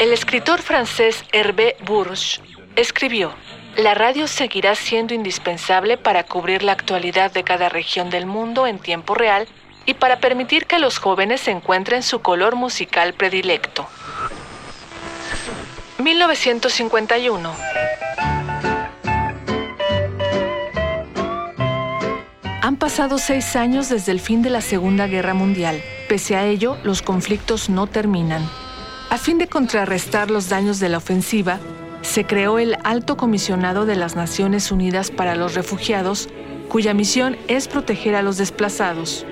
El escritor francés Hervé Bourges escribió, La radio seguirá siendo indispensable para cubrir la actualidad de cada región del mundo en tiempo real y para permitir que los jóvenes encuentren su color musical predilecto. 1951 Han pasado seis años desde el fin de la Segunda Guerra Mundial. Pese a ello, los conflictos no terminan. A fin de contrarrestar los daños de la ofensiva, se creó el Alto Comisionado de las Naciones Unidas para los Refugiados, cuya misión es proteger a los desplazados.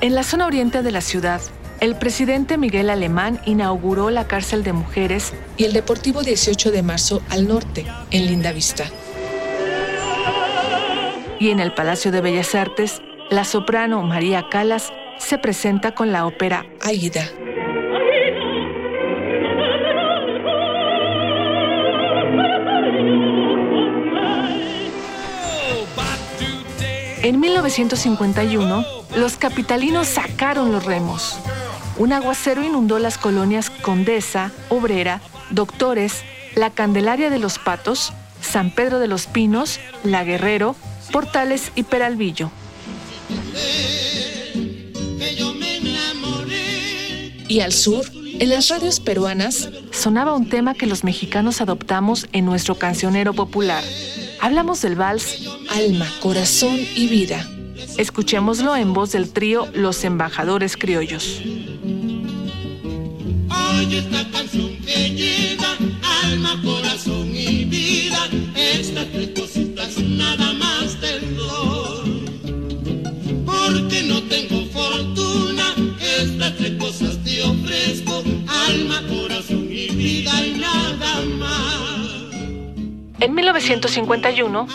En la zona oriente de la ciudad, el presidente Miguel Alemán inauguró la cárcel de mujeres y el Deportivo 18 de marzo al norte, en Lindavista y en el Palacio de Bellas Artes, la soprano María Calas se presenta con la ópera Aida. En 1951, los capitalinos sacaron los remos. Un aguacero inundó las colonias Condesa, Obrera, Doctores, La Candelaria de los Patos, San Pedro de los Pinos, La Guerrero, Portales y Peralvillo. Y al sur, en las radios peruanas, sonaba un tema que los mexicanos adoptamos en nuestro cancionero popular. Hablamos del vals Alma, Corazón y Vida. Escuchémoslo en voz del trío Los Embajadores Criollos. que En 1951,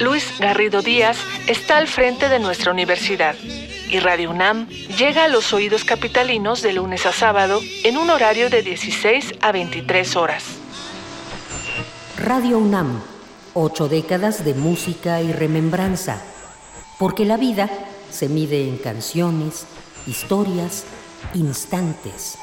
Luis Garrido Díaz está al frente de nuestra universidad y Radio UNAM llega a los oídos capitalinos de lunes a sábado en un horario de 16 a 23 horas. Radio UNAM, ocho décadas de música y remembranza, porque la vida se mide en canciones, historias, instantes.